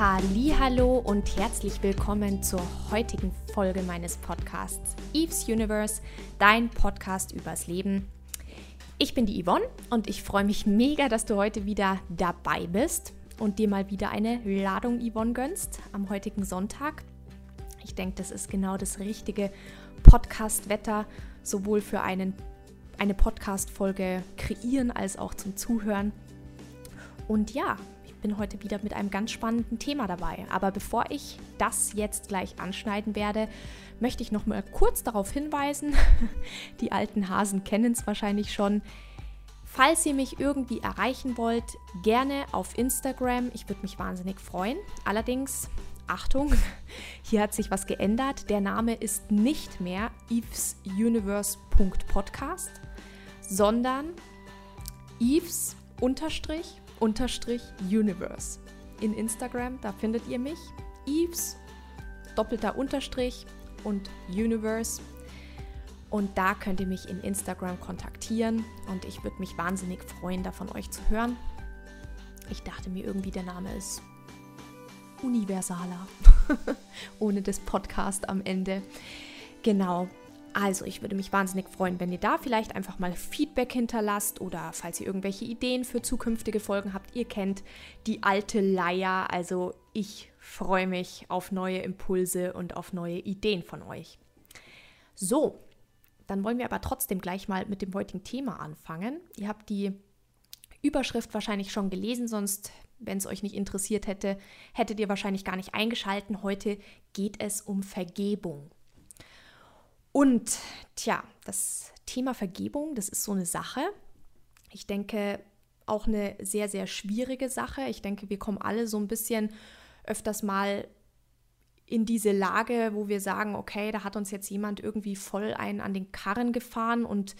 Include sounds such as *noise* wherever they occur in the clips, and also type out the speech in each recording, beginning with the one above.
Hallo und herzlich willkommen zur heutigen Folge meines Podcasts Eve's Universe, dein Podcast übers Leben. Ich bin die Yvonne und ich freue mich mega, dass du heute wieder dabei bist und dir mal wieder eine Ladung Yvonne gönnst am heutigen Sonntag. Ich denke, das ist genau das richtige Podcast-Wetter, sowohl für einen, eine Podcast-Folge kreieren als auch zum Zuhören. Und ja, bin heute wieder mit einem ganz spannenden Thema dabei. Aber bevor ich das jetzt gleich anschneiden werde, möchte ich noch mal kurz darauf hinweisen, *laughs* die alten Hasen kennen es wahrscheinlich schon. Falls ihr mich irgendwie erreichen wollt, gerne auf Instagram. Ich würde mich wahnsinnig freuen. Allerdings, Achtung, *laughs* hier hat sich was geändert. Der Name ist nicht mehr evesuniverse.podcast, sondern eves unterstrich Universe. In Instagram, da findet ihr mich. Eves, doppelter Unterstrich und Universe. Und da könnt ihr mich in Instagram kontaktieren und ich würde mich wahnsinnig freuen, da von euch zu hören. Ich dachte mir irgendwie, der Name ist universaler, *laughs* ohne das Podcast am Ende. Genau, also, ich würde mich wahnsinnig freuen, wenn ihr da vielleicht einfach mal Feedback hinterlasst oder falls ihr irgendwelche Ideen für zukünftige Folgen habt. Ihr kennt die alte Leier, also ich freue mich auf neue Impulse und auf neue Ideen von euch. So, dann wollen wir aber trotzdem gleich mal mit dem heutigen Thema anfangen. Ihr habt die Überschrift wahrscheinlich schon gelesen, sonst, wenn es euch nicht interessiert hätte, hättet ihr wahrscheinlich gar nicht eingeschalten. Heute geht es um Vergebung. Und tja, das Thema Vergebung, das ist so eine Sache. Ich denke, auch eine sehr, sehr schwierige Sache. Ich denke, wir kommen alle so ein bisschen öfters mal in diese Lage, wo wir sagen, okay, da hat uns jetzt jemand irgendwie voll einen an den Karren gefahren und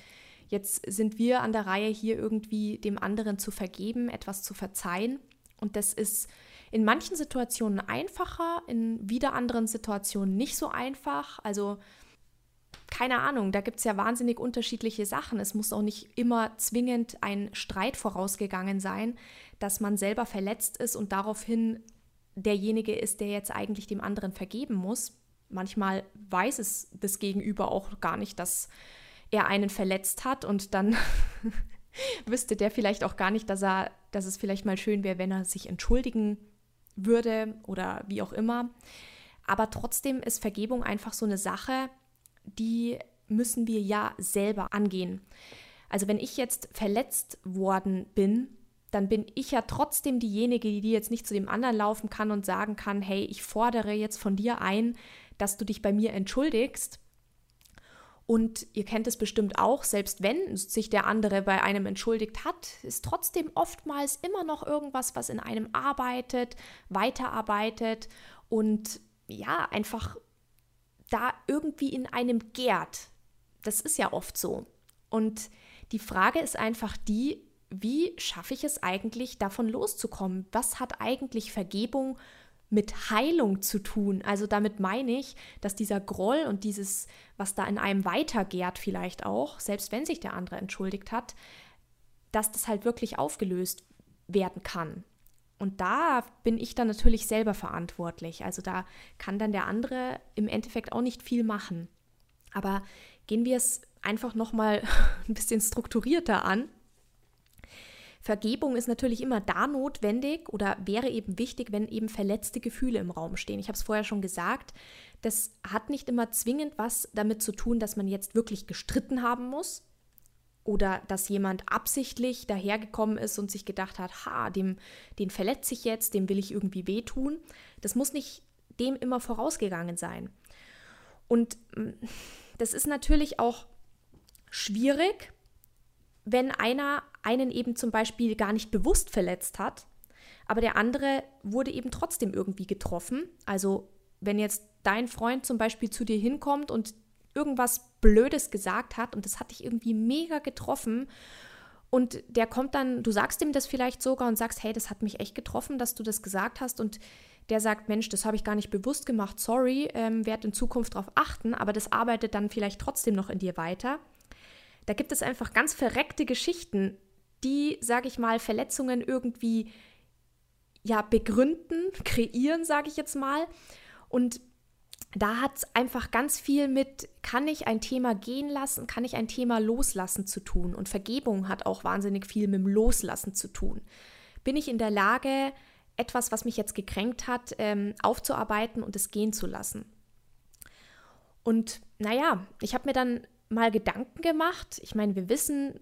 jetzt sind wir an der Reihe, hier irgendwie dem anderen zu vergeben, etwas zu verzeihen. Und das ist in manchen Situationen einfacher, in wieder anderen Situationen nicht so einfach. Also keine Ahnung, da gibt es ja wahnsinnig unterschiedliche Sachen. Es muss auch nicht immer zwingend ein Streit vorausgegangen sein, dass man selber verletzt ist und daraufhin derjenige ist, der jetzt eigentlich dem anderen vergeben muss. Manchmal weiß es das Gegenüber auch gar nicht, dass er einen verletzt hat und dann *laughs* wüsste der vielleicht auch gar nicht, dass er, dass es vielleicht mal schön wäre, wenn er sich entschuldigen würde oder wie auch immer. Aber trotzdem ist Vergebung einfach so eine Sache, die müssen wir ja selber angehen. Also wenn ich jetzt verletzt worden bin, dann bin ich ja trotzdem diejenige, die jetzt nicht zu dem anderen laufen kann und sagen kann, hey, ich fordere jetzt von dir ein, dass du dich bei mir entschuldigst. Und ihr kennt es bestimmt auch, selbst wenn sich der andere bei einem entschuldigt hat, ist trotzdem oftmals immer noch irgendwas, was in einem arbeitet, weiterarbeitet und ja, einfach da irgendwie in einem gärt. Das ist ja oft so. Und die Frage ist einfach die, wie schaffe ich es eigentlich, davon loszukommen? Was hat eigentlich Vergebung mit Heilung zu tun? Also damit meine ich, dass dieser Groll und dieses, was da in einem weitergärt vielleicht auch, selbst wenn sich der andere entschuldigt hat, dass das halt wirklich aufgelöst werden kann. Und da bin ich dann natürlich selber verantwortlich. Also da kann dann der andere im Endeffekt auch nicht viel machen. Aber gehen wir es einfach nochmal *laughs* ein bisschen strukturierter an. Vergebung ist natürlich immer da notwendig oder wäre eben wichtig, wenn eben verletzte Gefühle im Raum stehen. Ich habe es vorher schon gesagt, das hat nicht immer zwingend was damit zu tun, dass man jetzt wirklich gestritten haben muss, oder dass jemand absichtlich dahergekommen ist und sich gedacht hat, ha, dem, den verletze ich jetzt, dem will ich irgendwie wehtun. Das muss nicht dem immer vorausgegangen sein. Und mm, das ist natürlich auch schwierig, wenn einer einen eben zum Beispiel gar nicht bewusst verletzt hat, aber der andere wurde eben trotzdem irgendwie getroffen. Also wenn jetzt dein Freund zum Beispiel zu dir hinkommt und irgendwas Blödes gesagt hat und das hat dich irgendwie mega getroffen. Und der kommt dann, du sagst ihm das vielleicht sogar und sagst, hey, das hat mich echt getroffen, dass du das gesagt hast. Und der sagt, Mensch, das habe ich gar nicht bewusst gemacht, sorry, ähm, werde in Zukunft darauf achten, aber das arbeitet dann vielleicht trotzdem noch in dir weiter. Da gibt es einfach ganz verreckte Geschichten, die, sage ich mal, Verletzungen irgendwie ja begründen, *laughs* kreieren, sage ich jetzt mal. Und da hat es einfach ganz viel mit, kann ich ein Thema gehen lassen, kann ich ein Thema loslassen zu tun. Und Vergebung hat auch wahnsinnig viel mit dem Loslassen zu tun. Bin ich in der Lage, etwas, was mich jetzt gekränkt hat, ähm, aufzuarbeiten und es gehen zu lassen? Und naja, ich habe mir dann mal Gedanken gemacht. Ich meine, wir wissen,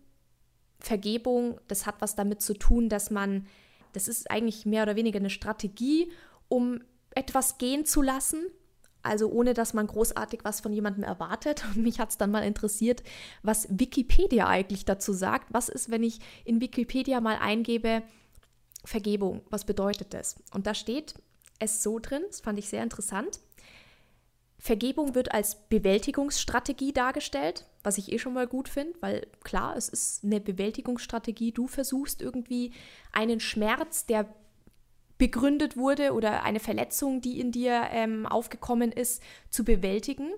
Vergebung, das hat was damit zu tun, dass man, das ist eigentlich mehr oder weniger eine Strategie, um etwas gehen zu lassen, also ohne dass man großartig was von jemandem erwartet. Und *laughs* mich hat es dann mal interessiert, was Wikipedia eigentlich dazu sagt. Was ist, wenn ich in Wikipedia mal eingebe, Vergebung, was bedeutet das? Und da steht es so drin, das fand ich sehr interessant. Vergebung wird als Bewältigungsstrategie dargestellt, was ich eh schon mal gut finde, weil klar, es ist eine Bewältigungsstrategie. Du versuchst irgendwie einen Schmerz, der begründet wurde oder eine Verletzung, die in dir ähm, aufgekommen ist, zu bewältigen.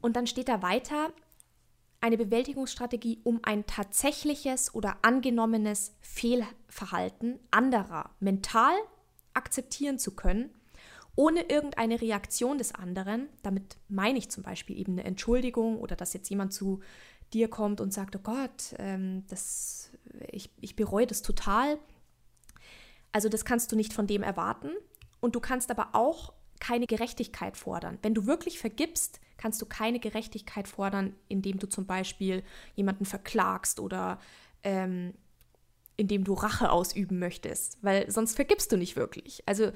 Und dann steht da weiter, eine Bewältigungsstrategie, um ein tatsächliches oder angenommenes Fehlverhalten anderer mental akzeptieren zu können, ohne irgendeine Reaktion des anderen. Damit meine ich zum Beispiel eben eine Entschuldigung oder dass jetzt jemand zu dir kommt und sagt, oh Gott, ähm, das, ich, ich bereue das total also das kannst du nicht von dem erwarten. Und du kannst aber auch keine Gerechtigkeit fordern. Wenn du wirklich vergibst, kannst du keine Gerechtigkeit fordern, indem du zum Beispiel jemanden verklagst oder ähm, indem du Rache ausüben möchtest, weil sonst vergibst du nicht wirklich. Also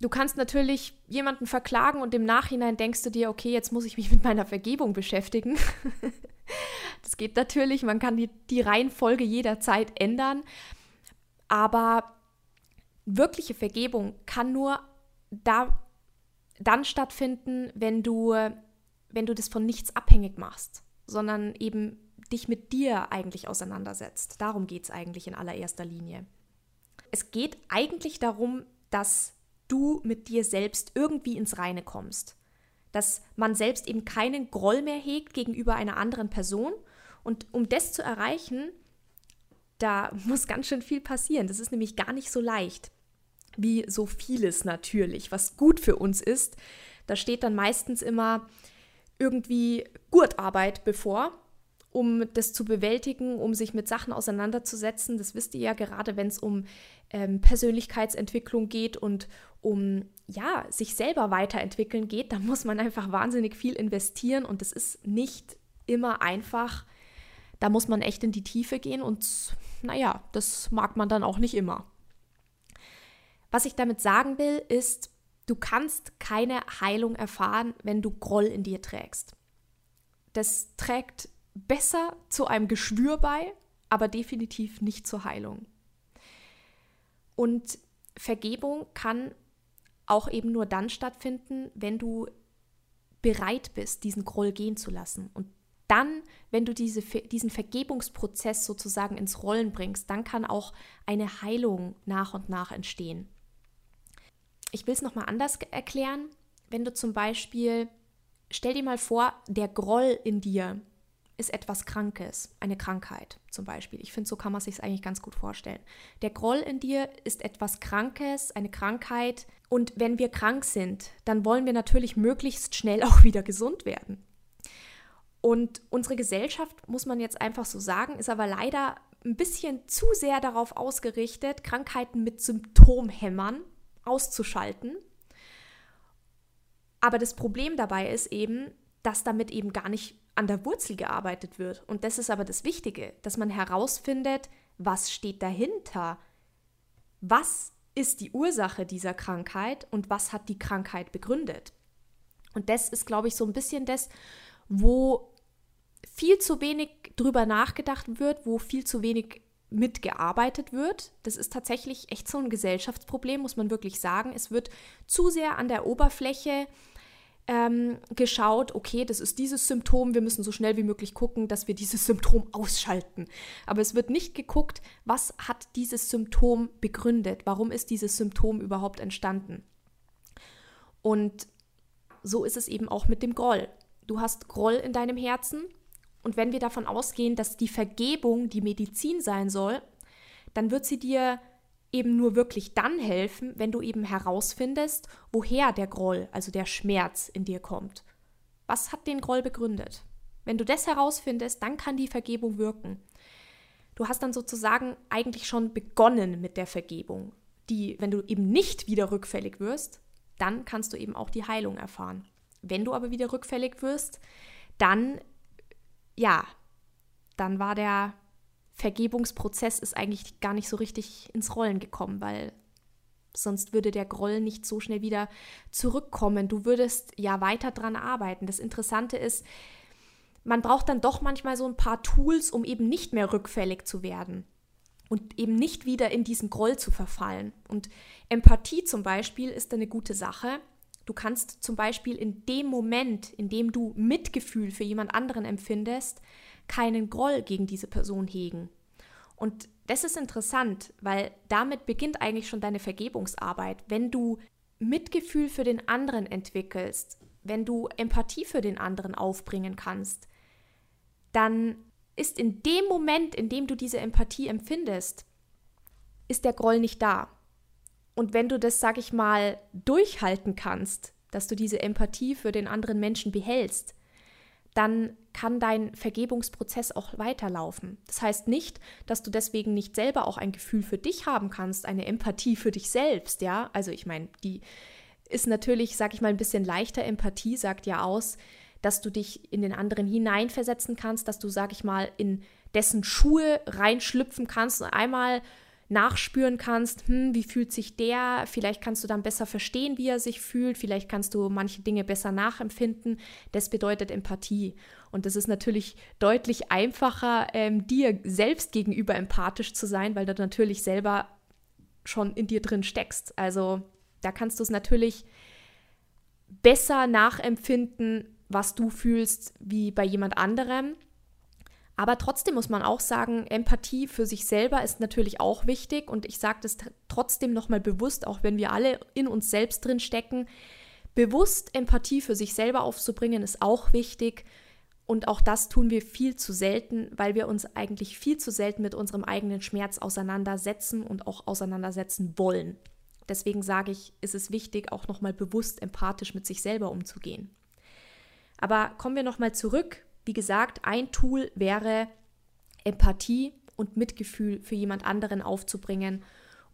du kannst natürlich jemanden verklagen und im Nachhinein denkst du dir, okay, jetzt muss ich mich mit meiner Vergebung beschäftigen. *laughs* das geht natürlich, man kann die, die Reihenfolge jederzeit ändern, aber wirkliche Vergebung kann nur da, dann stattfinden, wenn du, wenn du das von nichts abhängig machst, sondern eben dich mit dir eigentlich auseinandersetzt. Darum geht es eigentlich in allererster Linie. Es geht eigentlich darum, dass du mit dir selbst irgendwie ins Reine kommst. Dass man selbst eben keinen Groll mehr hegt gegenüber einer anderen Person. Und um das zu erreichen, da muss ganz schön viel passieren. Das ist nämlich gar nicht so leicht wie so vieles natürlich, was gut für uns ist. Da steht dann meistens immer irgendwie Gurtarbeit bevor, um das zu bewältigen, um sich mit Sachen auseinanderzusetzen. Das wisst ihr ja gerade, wenn es um ähm, Persönlichkeitsentwicklung geht und um ja, sich selber weiterentwickeln geht, da muss man einfach wahnsinnig viel investieren und das ist nicht immer einfach. Da muss man echt in die Tiefe gehen und naja, das mag man dann auch nicht immer. Was ich damit sagen will, ist, du kannst keine Heilung erfahren, wenn du Groll in dir trägst. Das trägt besser zu einem Geschwür bei, aber definitiv nicht zur Heilung. Und Vergebung kann auch eben nur dann stattfinden, wenn du bereit bist, diesen Groll gehen zu lassen. Und dann, wenn du diese, diesen Vergebungsprozess sozusagen ins Rollen bringst, dann kann auch eine Heilung nach und nach entstehen. Ich will es nochmal anders erklären. Wenn du zum Beispiel, stell dir mal vor, der Groll in dir ist etwas Krankes, eine Krankheit zum Beispiel. Ich finde, so kann man sich eigentlich ganz gut vorstellen. Der Groll in dir ist etwas Krankes, eine Krankheit. Und wenn wir krank sind, dann wollen wir natürlich möglichst schnell *laughs* auch wieder gesund werden. Und unsere Gesellschaft, muss man jetzt einfach so sagen, ist aber leider ein bisschen zu sehr darauf ausgerichtet, Krankheiten mit Symptomhämmern auszuschalten. Aber das Problem dabei ist eben, dass damit eben gar nicht an der Wurzel gearbeitet wird. Und das ist aber das Wichtige, dass man herausfindet, was steht dahinter? Was ist die Ursache dieser Krankheit und was hat die Krankheit begründet? Und das ist, glaube ich, so ein bisschen das, wo viel zu wenig drüber nachgedacht wird, wo viel zu wenig mitgearbeitet wird. Das ist tatsächlich echt so ein Gesellschaftsproblem, muss man wirklich sagen. Es wird zu sehr an der Oberfläche ähm, geschaut, okay, das ist dieses Symptom, wir müssen so schnell wie möglich gucken, dass wir dieses Symptom ausschalten. Aber es wird nicht geguckt, was hat dieses Symptom begründet, warum ist dieses Symptom überhaupt entstanden. Und so ist es eben auch mit dem Groll. Du hast Groll in deinem Herzen und wenn wir davon ausgehen, dass die Vergebung die Medizin sein soll, dann wird sie dir eben nur wirklich dann helfen, wenn du eben herausfindest, woher der Groll, also der Schmerz in dir kommt. Was hat den Groll begründet? Wenn du das herausfindest, dann kann die Vergebung wirken. Du hast dann sozusagen eigentlich schon begonnen mit der Vergebung, die, wenn du eben nicht wieder rückfällig wirst, dann kannst du eben auch die Heilung erfahren. Wenn du aber wieder rückfällig wirst, dann, ja, dann war der Vergebungsprozess ist eigentlich gar nicht so richtig ins Rollen gekommen, weil sonst würde der Groll nicht so schnell wieder zurückkommen. Du würdest ja weiter dran arbeiten. Das Interessante ist, man braucht dann doch manchmal so ein paar Tools, um eben nicht mehr rückfällig zu werden und eben nicht wieder in diesen Groll zu verfallen. Und Empathie zum Beispiel ist eine gute Sache. Du kannst zum Beispiel in dem Moment, in dem du Mitgefühl für jemand anderen empfindest, keinen Groll gegen diese Person hegen. Und das ist interessant, weil damit beginnt eigentlich schon deine Vergebungsarbeit. Wenn du Mitgefühl für den anderen entwickelst, wenn du Empathie für den anderen aufbringen kannst, dann ist in dem Moment, in dem du diese Empathie empfindest, ist der Groll nicht da. Und wenn du das, sag ich mal, durchhalten kannst, dass du diese Empathie für den anderen Menschen behältst, dann kann dein Vergebungsprozess auch weiterlaufen. Das heißt nicht, dass du deswegen nicht selber auch ein Gefühl für dich haben kannst, eine Empathie für dich selbst, ja? Also ich meine, die ist natürlich, sag ich mal, ein bisschen leichter. Empathie sagt ja aus, dass du dich in den anderen hineinversetzen kannst, dass du, sag ich mal, in dessen Schuhe reinschlüpfen kannst und einmal nachspüren kannst, hm, wie fühlt sich der, vielleicht kannst du dann besser verstehen, wie er sich fühlt, vielleicht kannst du manche Dinge besser nachempfinden. Das bedeutet Empathie. Und das ist natürlich deutlich einfacher, ähm, dir selbst gegenüber empathisch zu sein, weil du natürlich selber schon in dir drin steckst. Also da kannst du es natürlich besser nachempfinden, was du fühlst, wie bei jemand anderem. Aber trotzdem muss man auch sagen, Empathie für sich selber ist natürlich auch wichtig und ich sage das trotzdem nochmal bewusst, auch wenn wir alle in uns selbst drin stecken. Bewusst Empathie für sich selber aufzubringen ist auch wichtig und auch das tun wir viel zu selten, weil wir uns eigentlich viel zu selten mit unserem eigenen Schmerz auseinandersetzen und auch auseinandersetzen wollen. Deswegen sage ich, ist es wichtig, auch nochmal bewusst empathisch mit sich selber umzugehen. Aber kommen wir nochmal zurück wie gesagt, ein Tool wäre Empathie und Mitgefühl für jemand anderen aufzubringen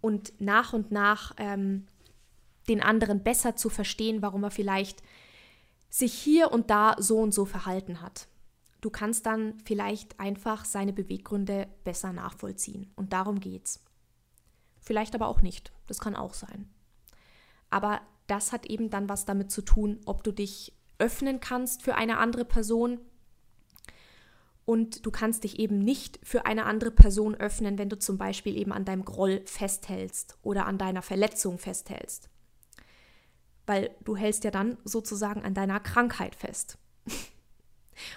und nach und nach ähm, den anderen besser zu verstehen, warum er vielleicht sich hier und da so und so verhalten hat. Du kannst dann vielleicht einfach seine Beweggründe besser nachvollziehen. Und darum geht's. Vielleicht aber auch nicht. Das kann auch sein. Aber das hat eben dann was damit zu tun, ob du dich öffnen kannst für eine andere Person und du kannst dich eben nicht für eine andere Person öffnen, wenn du zum Beispiel eben an deinem Groll festhältst oder an deiner Verletzung festhältst. Weil du hältst ja dann sozusagen an deiner Krankheit fest. *laughs*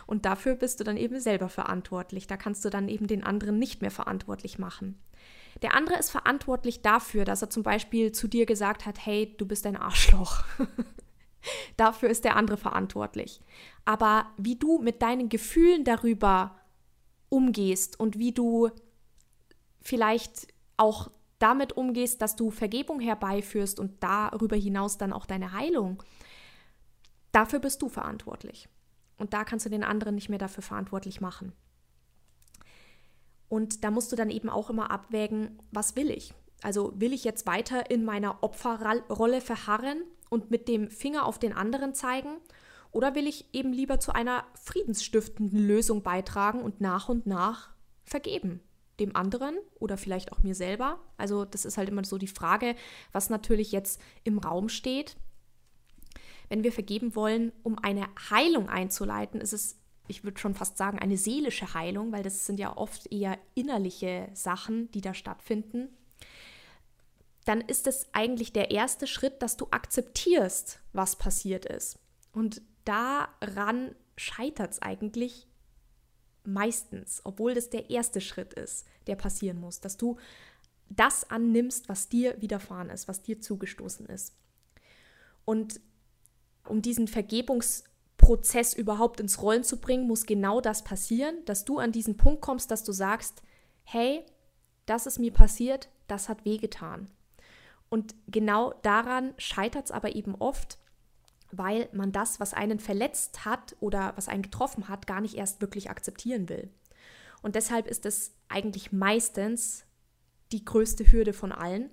Und dafür bist du dann eben selber verantwortlich. Da kannst du dann eben den anderen nicht mehr verantwortlich machen. Der andere ist verantwortlich dafür, dass er zum Beispiel zu dir gesagt hat, hey, du bist ein Arschloch. *laughs* Dafür ist der andere verantwortlich. Aber wie du mit deinen Gefühlen darüber umgehst und wie du vielleicht auch damit umgehst, dass du Vergebung herbeiführst und darüber hinaus dann auch deine Heilung, dafür bist du verantwortlich. Und da kannst du den anderen nicht mehr dafür verantwortlich machen. Und da musst du dann eben auch immer abwägen, was will ich? Also will ich jetzt weiter in meiner Opferrolle verharren und mit dem Finger auf den anderen zeigen? Oder will ich eben lieber zu einer friedensstiftenden Lösung beitragen und nach und nach vergeben? Dem anderen oder vielleicht auch mir selber? Also, das ist halt immer so die Frage, was natürlich jetzt im Raum steht. Wenn wir vergeben wollen, um eine Heilung einzuleiten, ist es, ich würde schon fast sagen, eine seelische Heilung, weil das sind ja oft eher innerliche Sachen, die da stattfinden dann ist es eigentlich der erste Schritt, dass du akzeptierst, was passiert ist. Und daran scheitert es eigentlich meistens, obwohl das der erste Schritt ist, der passieren muss, dass du das annimmst, was dir widerfahren ist, was dir zugestoßen ist. Und um diesen Vergebungsprozess überhaupt ins Rollen zu bringen, muss genau das passieren, dass du an diesen Punkt kommst, dass du sagst, hey, das ist mir passiert, das hat wehgetan. Und genau daran scheitert es aber eben oft, weil man das, was einen verletzt hat oder was einen getroffen hat, gar nicht erst wirklich akzeptieren will. Und deshalb ist es eigentlich meistens die größte Hürde von allen,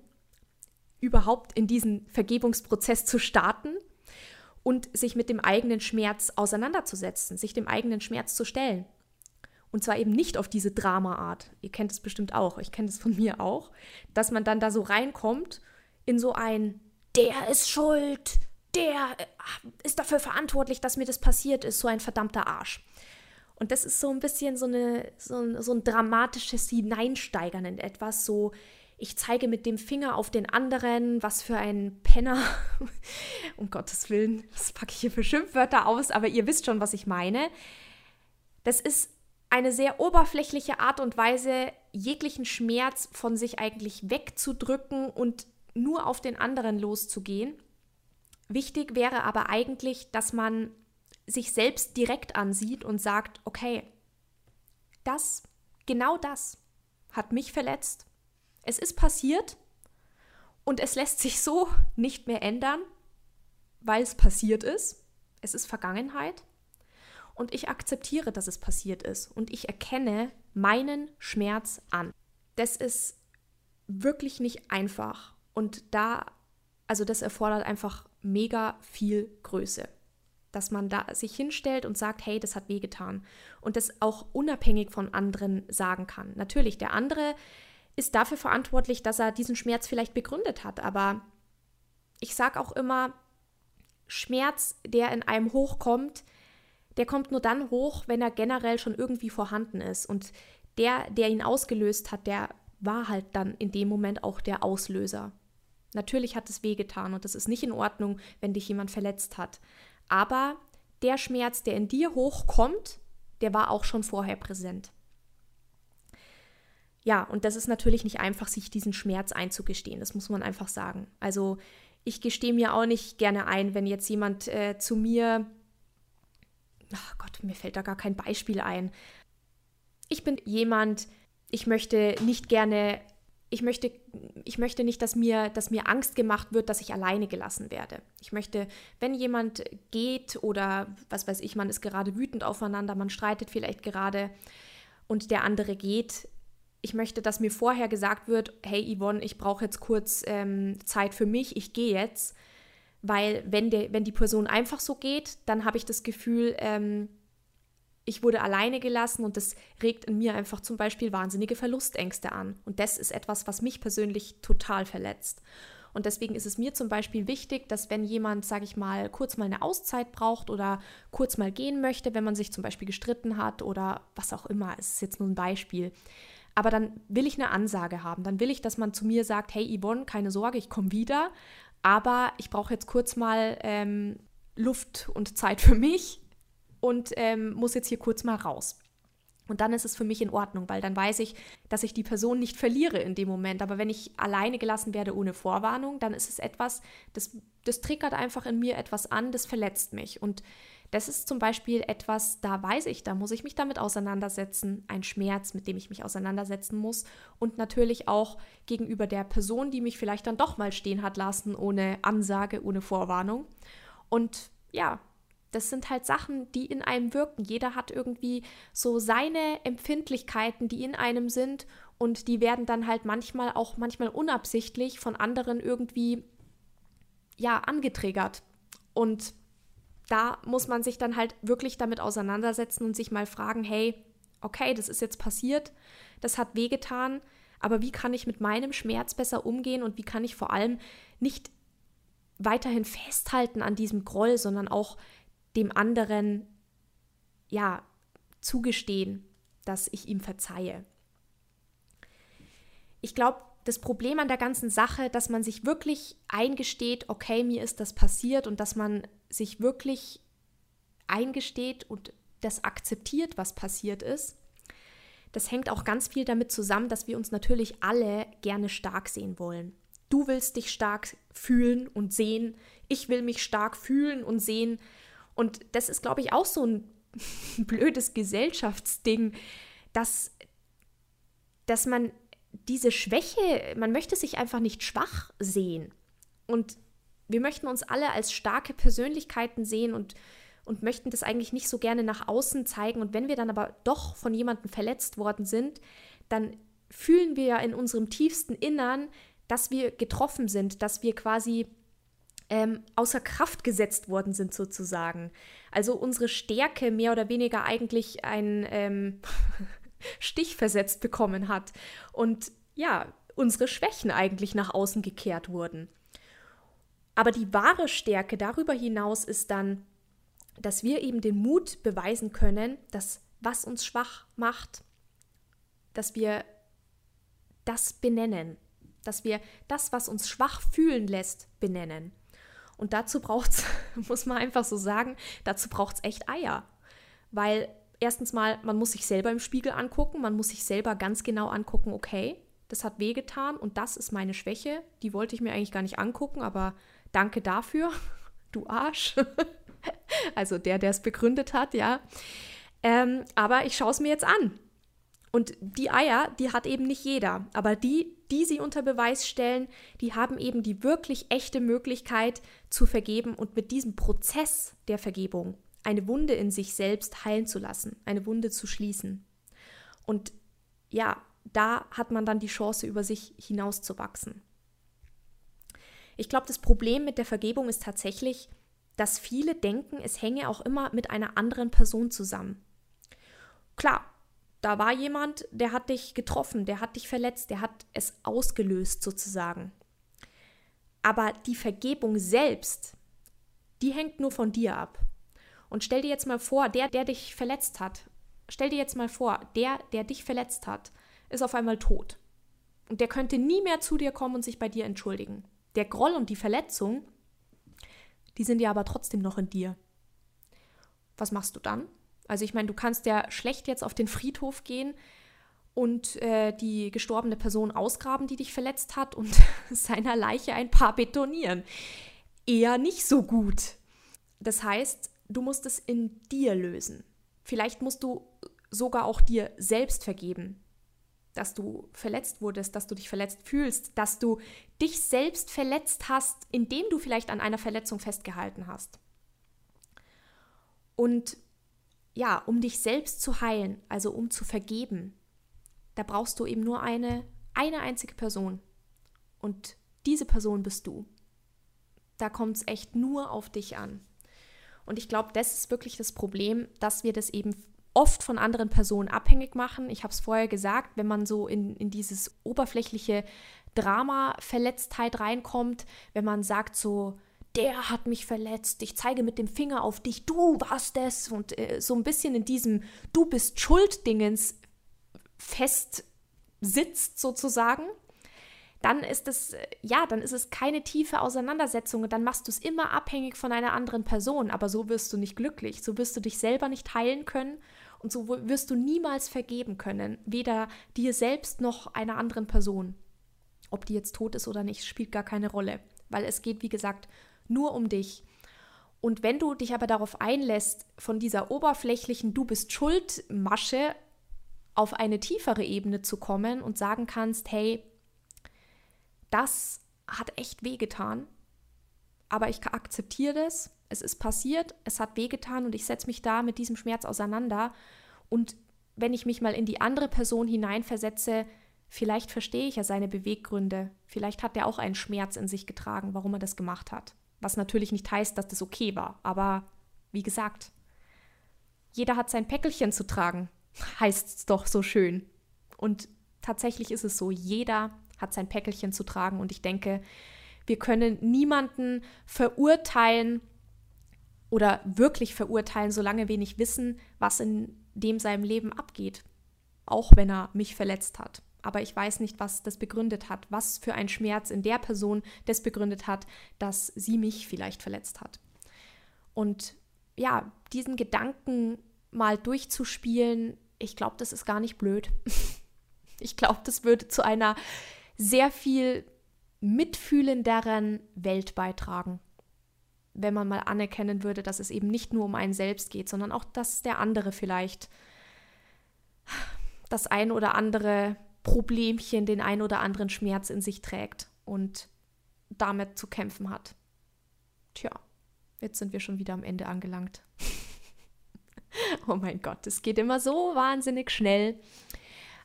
überhaupt in diesen Vergebungsprozess zu starten und sich mit dem eigenen Schmerz auseinanderzusetzen, sich dem eigenen Schmerz zu stellen. Und zwar eben nicht auf diese Drama-Art. Ihr kennt es bestimmt auch, ich kenne es von mir auch, dass man dann da so reinkommt in so ein, der ist schuld, der äh, ist dafür verantwortlich, dass mir das passiert ist, so ein verdammter Arsch. Und das ist so ein bisschen so, eine, so, ein, so ein dramatisches Hineinsteigern in etwas, so ich zeige mit dem Finger auf den anderen, was für ein Penner. *laughs* um Gottes Willen, das packe ich hier für Schimpfwörter aus, aber ihr wisst schon, was ich meine. Das ist eine sehr oberflächliche Art und Weise, jeglichen Schmerz von sich eigentlich wegzudrücken und nur auf den anderen loszugehen. Wichtig wäre aber eigentlich, dass man sich selbst direkt ansieht und sagt, okay, das, genau das hat mich verletzt. Es ist passiert und es lässt sich so *laughs* nicht mehr ändern, weil es passiert ist. Es ist Vergangenheit und ich akzeptiere, dass es passiert ist und ich erkenne meinen Schmerz an. Das ist wirklich nicht einfach und da, also das erfordert einfach mega viel Größe dass man da sich hinstellt und sagt, hey, das hat wehgetan. Und das auch unabhängig von anderen sagen kann. Natürlich, der andere ist dafür verantwortlich, dass er diesen Schmerz vielleicht begründet hat. Aber ich sage auch immer, Schmerz, der in einem hochkommt, der kommt nur dann hoch, wenn er generell schon irgendwie vorhanden ist. Und der, der ihn ausgelöst hat, der war halt dann in dem Moment auch der Auslöser. Natürlich hat es wehgetan und es ist nicht in Ordnung, wenn dich jemand verletzt hat. Aber der Schmerz, der in dir hochkommt, der war auch schon vorher präsent. Ja, und das ist natürlich nicht einfach, sich diesen Schmerz einzugestehen. Das muss man einfach sagen. Also ich gestehe mir auch nicht gerne ein, wenn jetzt jemand äh, zu mir, ach Gott, mir fällt da gar kein Beispiel ein. Ich bin jemand, ich möchte nicht gerne ich möchte, ich möchte nicht, dass mir, dass mir Angst gemacht wird, dass ich alleine gelassen werde. Ich möchte, wenn jemand geht oder was weiß ich, man ist gerade wütend aufeinander, man streitet vielleicht gerade und der andere geht, ich möchte, dass mir vorher gesagt wird, hey Yvonne, ich brauche jetzt kurz ähm, Zeit für mich, ich gehe jetzt. Weil wenn, der, wenn die Person einfach so geht, dann habe ich das Gefühl, ähm, ich wurde alleine gelassen und das regt in mir einfach zum Beispiel wahnsinnige Verlustängste an. Und das ist etwas, was mich persönlich total verletzt. Und deswegen ist es mir zum Beispiel wichtig, dass wenn jemand, sage ich mal, kurz mal eine Auszeit braucht oder kurz mal gehen möchte, wenn man sich zum Beispiel gestritten hat oder was auch immer, es ist jetzt nur ein Beispiel. Aber dann will ich eine Ansage haben. Dann will ich, dass man zu mir sagt, hey Yvonne, keine Sorge, ich komme wieder. Aber ich brauche jetzt kurz mal ähm, Luft und Zeit für mich und ähm, muss jetzt hier kurz mal raus. Und dann ist es für mich in Ordnung, weil dann weiß ich, dass ich die Person nicht verliere in dem Moment. Aber wenn ich alleine gelassen werde ohne Vorwarnung, dann ist es etwas, das, das triggert einfach in mir etwas an, das verletzt mich. Und das ist zum Beispiel etwas, da weiß ich, da muss ich mich damit auseinandersetzen, ein Schmerz, mit dem ich mich auseinandersetzen muss. Und natürlich auch gegenüber der Person, die mich vielleicht dann doch mal stehen hat lassen, ohne Ansage, ohne Vorwarnung. Und ja, das sind halt Sachen, die in einem wirken. Jeder hat irgendwie so seine Empfindlichkeiten, die in einem sind und die werden dann halt manchmal auch manchmal unabsichtlich von anderen irgendwie ja angetriggert. Und da muss man sich dann halt wirklich damit auseinandersetzen und sich mal fragen, hey, okay, das ist jetzt passiert, das hat wehgetan, aber wie kann ich mit meinem Schmerz besser umgehen und wie kann ich vor allem nicht weiterhin festhalten an diesem Groll, sondern auch dem anderen ja zugestehen, dass ich ihm verzeihe. Ich glaube, das Problem an der ganzen Sache, dass man sich wirklich eingesteht, okay, mir ist das passiert und dass man sich wirklich eingesteht und das akzeptiert, was passiert ist, das hängt auch ganz viel damit zusammen, dass wir uns natürlich alle gerne stark sehen wollen. Du willst dich stark fühlen und sehen, ich will mich stark fühlen und sehen und das ist, glaube ich, auch so ein *laughs* blödes Gesellschaftsding, dass, dass man diese Schwäche, man möchte sich einfach nicht schwach sehen. Und wir möchten uns alle als starke Persönlichkeiten sehen und, und möchten das eigentlich nicht so gerne nach außen zeigen. Und wenn wir dann aber doch von jemandem verletzt worden sind, dann fühlen wir ja in unserem tiefsten Innern, dass wir getroffen sind, dass wir quasi ähm, außer Kraft gesetzt worden sind sozusagen. Also unsere Stärke mehr oder weniger eigentlich ein ähm, *laughs* Stich versetzt bekommen hat und ja, unsere Schwächen eigentlich nach außen gekehrt wurden. Aber die wahre Stärke darüber hinaus ist dann, dass wir eben den Mut beweisen können, dass was uns schwach macht, dass wir das benennen, dass wir das, was uns schwach fühlen lässt, benennen. Und dazu braucht es, *laughs* muss man einfach so sagen, dazu braucht es echt Eier. Weil erstens mal, man muss sich selber im Spiegel angucken, man muss sich selber ganz genau angucken, okay, das hat wehgetan und das ist meine Schwäche. Die wollte ich mir eigentlich gar nicht angucken, aber danke dafür, *laughs* du Arsch. *laughs* also der, der es begründet hat, ja. Ähm, aber ich schaue es mir jetzt an. Und die Eier, die hat eben nicht jeder. Aber die, die sie unter Beweis stellen, die haben eben die wirklich echte Möglichkeit zu vergeben und mit diesem Prozess der Vergebung eine Wunde in sich selbst heilen zu lassen, eine Wunde zu schließen. Und ja, da hat man dann die Chance, über sich hinauszuwachsen. Ich glaube, das Problem mit der Vergebung ist tatsächlich, dass viele denken, es hänge auch immer mit einer anderen Person zusammen. Klar, da war jemand, der hat dich getroffen, der hat dich verletzt, der hat es ausgelöst sozusagen. Aber die Vergebung selbst, die hängt nur von dir ab. Und stell dir jetzt mal vor, der, der dich verletzt hat, stell dir jetzt mal vor, der, der dich verletzt hat, ist auf einmal tot. Und der könnte nie mehr zu dir kommen und sich bei dir entschuldigen. Der Groll und die Verletzung, die sind ja aber trotzdem noch in dir. Was machst du dann? Also ich meine, du kannst ja schlecht jetzt auf den Friedhof gehen und äh, die gestorbene Person ausgraben, die dich verletzt hat und *laughs* seiner Leiche ein paar betonieren. Eher nicht so gut. Das heißt, du musst es in dir lösen. Vielleicht musst du sogar auch dir selbst vergeben, dass du verletzt wurdest, dass du dich verletzt fühlst, dass du dich selbst verletzt hast, indem du vielleicht an einer Verletzung festgehalten hast. Und ja, um dich selbst zu heilen, also um zu vergeben, da brauchst du eben nur eine, eine einzige Person. Und diese Person bist du. Da kommt es echt nur auf dich an. Und ich glaube, das ist wirklich das Problem, dass wir das eben oft von anderen Personen abhängig machen. Ich habe es vorher gesagt, wenn man so in, in dieses oberflächliche Drama-Verletztheit reinkommt, wenn man sagt so, der hat mich verletzt, ich zeige mit dem Finger auf dich, du warst es. Und äh, so ein bisschen in diesem Du bist Schuld-Dingens fest sitzt sozusagen, dann ist es, äh, ja, dann ist es keine tiefe Auseinandersetzung und dann machst du es immer abhängig von einer anderen Person, aber so wirst du nicht glücklich, so wirst du dich selber nicht heilen können und so wirst du niemals vergeben können, weder dir selbst noch einer anderen Person. Ob die jetzt tot ist oder nicht, spielt gar keine Rolle, weil es geht, wie gesagt, nur um dich. Und wenn du dich aber darauf einlässt, von dieser oberflächlichen Du bist schuld Masche auf eine tiefere Ebene zu kommen und sagen kannst, hey, das hat echt wehgetan, aber ich akzeptiere das, es ist passiert, es hat wehgetan und ich setze mich da mit diesem Schmerz auseinander. Und wenn ich mich mal in die andere Person hineinversetze, vielleicht verstehe ich ja seine Beweggründe, vielleicht hat er auch einen Schmerz in sich getragen, warum er das gemacht hat. Was natürlich nicht heißt, dass das okay war. Aber wie gesagt, jeder hat sein Päckelchen zu tragen, *laughs* heißt es doch so schön. Und tatsächlich ist es so, jeder hat sein Päckelchen zu tragen. Und ich denke, wir können niemanden verurteilen oder wirklich verurteilen, solange wir nicht wissen, was in dem seinem Leben abgeht. Auch wenn er mich verletzt hat aber ich weiß nicht, was das begründet hat, was für ein Schmerz in der Person das begründet hat, dass sie mich vielleicht verletzt hat. Und ja, diesen Gedanken mal durchzuspielen, ich glaube, das ist gar nicht blöd. *laughs* ich glaube, das würde zu einer sehr viel mitfühlenderen Welt beitragen, wenn man mal anerkennen würde, dass es eben nicht nur um einen selbst geht, sondern auch, dass der andere vielleicht das ein oder andere Problemchen, den ein oder anderen Schmerz in sich trägt und damit zu kämpfen hat. Tja, jetzt sind wir schon wieder am Ende angelangt. *laughs* oh mein Gott, es geht immer so wahnsinnig schnell.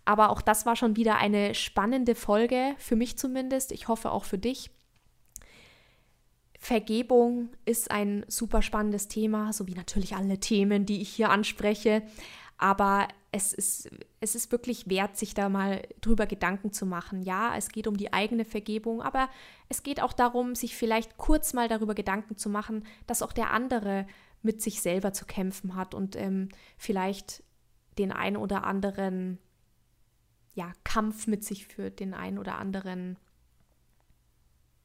Aber auch das war schon wieder eine spannende Folge, für mich zumindest. Ich hoffe auch für dich. Vergebung ist ein super spannendes Thema, so wie natürlich alle Themen, die ich hier anspreche. Aber es ist, es ist wirklich wert, sich da mal drüber Gedanken zu machen. Ja, es geht um die eigene Vergebung, aber es geht auch darum, sich vielleicht kurz mal darüber Gedanken zu machen, dass auch der andere mit sich selber zu kämpfen hat und ähm, vielleicht den ein oder anderen ja, Kampf mit sich führt, den ein oder anderen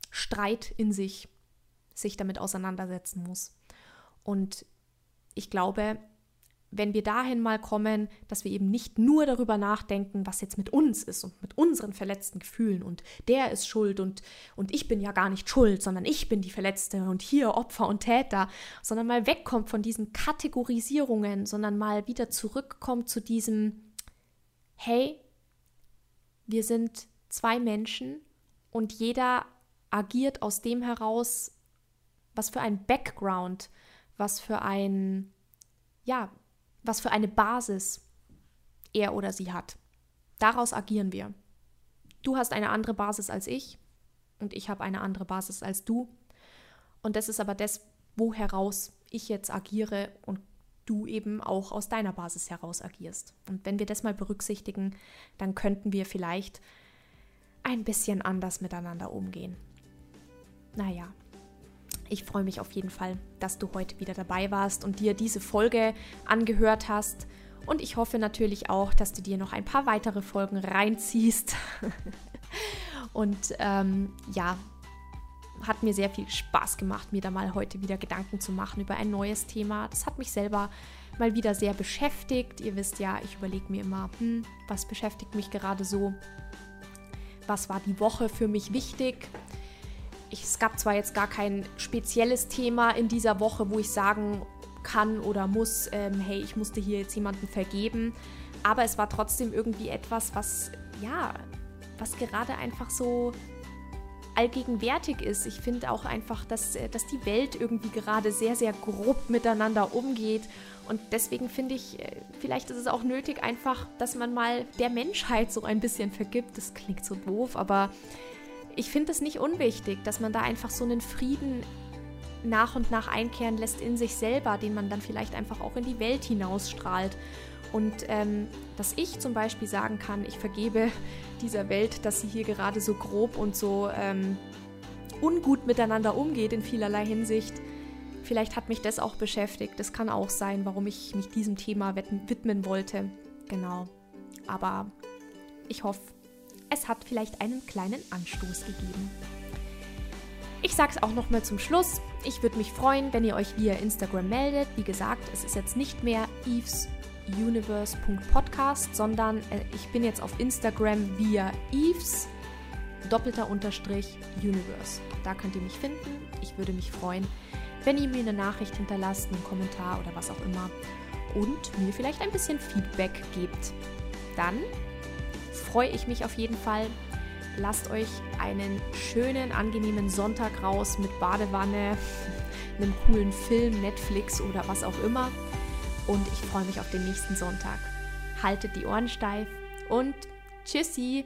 Streit in sich, sich damit auseinandersetzen muss. Und ich glaube, wenn wir dahin mal kommen, dass wir eben nicht nur darüber nachdenken, was jetzt mit uns ist und mit unseren verletzten Gefühlen und der ist schuld und, und ich bin ja gar nicht schuld, sondern ich bin die Verletzte und hier Opfer und Täter, sondern mal wegkommt von diesen Kategorisierungen, sondern mal wieder zurückkommt zu diesem, hey, wir sind zwei Menschen und jeder agiert aus dem heraus, was für ein Background, was für ein, ja, was für eine Basis er oder sie hat. Daraus agieren wir. Du hast eine andere Basis als ich und ich habe eine andere Basis als du. Und das ist aber das, wo heraus ich jetzt agiere und du eben auch aus deiner Basis heraus agierst. Und wenn wir das mal berücksichtigen, dann könnten wir vielleicht ein bisschen anders miteinander umgehen. Naja, ich freue mich auf jeden Fall, dass du heute wieder dabei warst und dir diese Folge angehört hast. Und ich hoffe natürlich auch, dass du dir noch ein paar weitere Folgen reinziehst. *laughs* und ähm, ja, hat mir sehr viel Spaß gemacht, mir da mal heute wieder Gedanken zu machen über ein neues Thema. Das hat mich selber mal wieder sehr beschäftigt. Ihr wisst ja, ich überlege mir immer, hm, was beschäftigt mich gerade so? Was war die Woche für mich wichtig? Ich, es gab zwar jetzt gar kein spezielles Thema in dieser Woche, wo ich sagen kann oder muss, ähm, hey, ich musste hier jetzt jemanden vergeben, aber es war trotzdem irgendwie etwas, was, ja, was gerade einfach so allgegenwärtig ist. Ich finde auch einfach, dass, äh, dass die Welt irgendwie gerade sehr, sehr grob miteinander umgeht. Und deswegen finde ich, äh, vielleicht ist es auch nötig, einfach, dass man mal der Menschheit so ein bisschen vergibt. Das klingt so doof, aber ich finde es nicht unwichtig, dass man da einfach so einen Frieden nach und nach einkehren lässt in sich selber, den man dann vielleicht einfach auch in die Welt hinausstrahlt. Und ähm, dass ich zum Beispiel sagen kann, ich vergebe *laughs* dieser Welt, dass sie hier gerade so grob und so ähm, ungut miteinander umgeht in vielerlei Hinsicht. Vielleicht hat mich das auch beschäftigt. Das kann auch sein, warum ich mich diesem Thema widmen wollte. Genau. Aber ich hoffe, es hat vielleicht einen kleinen Anstoß gegeben. Ich sage es auch noch mal zum Schluss. Ich würde mich freuen, wenn ihr euch via Instagram meldet. Wie gesagt, es ist jetzt nicht mehr Eves universe.podcast, sondern äh, ich bin jetzt auf Instagram via Eves doppelter Unterstrich Universe. Da könnt ihr mich finden. Ich würde mich freuen, wenn ihr mir eine Nachricht hinterlasst, einen Kommentar oder was auch immer und mir vielleicht ein bisschen Feedback gebt. Dann freue ich mich auf jeden Fall. Lasst euch einen schönen, angenehmen Sonntag raus mit Badewanne, *laughs* einem coolen Film, Netflix oder was auch immer und ich freue mich auf den nächsten Sonntag. Haltet die Ohren steif und tschüssi!